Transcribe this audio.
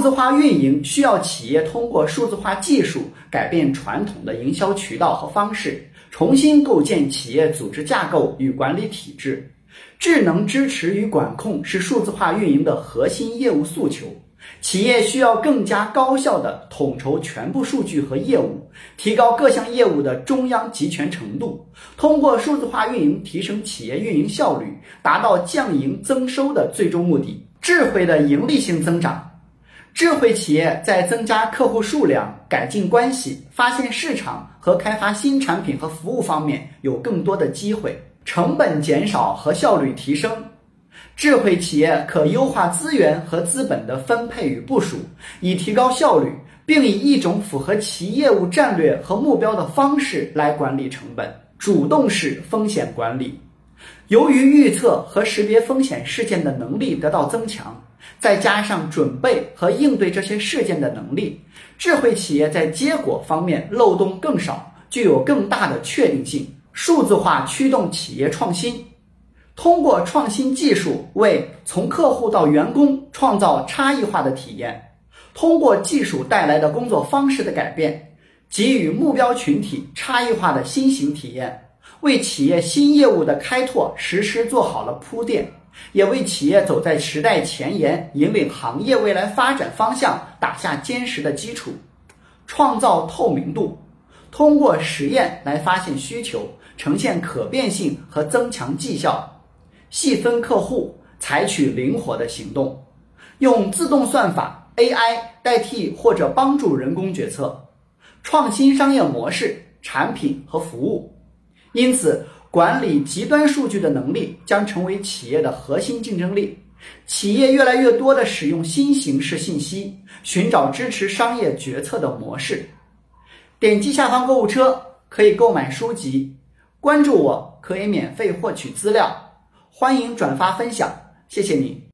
数字化运营需要企业通过数字化技术改变传统的营销渠道和方式，重新构建企业组织架构与管理体制。智能支持与管控是数字化运营的核心业务诉求。企业需要更加高效地统筹全部数据和业务，提高各项业务的中央集权程度，通过数字化运营提升企业运营效率，达到降营增收的最终目的。智慧的盈利性增长，智慧企业在增加客户数量、改进关系、发现市场和开发新产品和服务方面有更多的机会，成本减少和效率提升。智慧企业可优化资源和资本的分配与部署，以提高效率，并以一种符合其业务战略和目标的方式来管理成本。主动式风险管理，由于预测和识别风险事件的能力得到增强，再加上准备和应对这些事件的能力，智慧企业在结果方面漏洞更少，具有更大的确定性。数字化驱动企业创新。通过创新技术为从客户到员工创造差异化的体验，通过技术带来的工作方式的改变，给予目标群体差异化的新型体验，为企业新业务的开拓实施做好了铺垫，也为企业走在时代前沿、引领行业未来发展方向打下坚实的基础。创造透明度，通过实验来发现需求，呈现可变性和增强绩效。细分客户，采取灵活的行动，用自动算法 AI 代替或者帮助人工决策，创新商业模式、产品和服务。因此，管理极端数据的能力将成为企业的核心竞争力。企业越来越多地使用新形式信息，寻找支持商业决策的模式。点击下方购物车可以购买书籍，关注我可以免费获取资料。欢迎转发分享，谢谢你。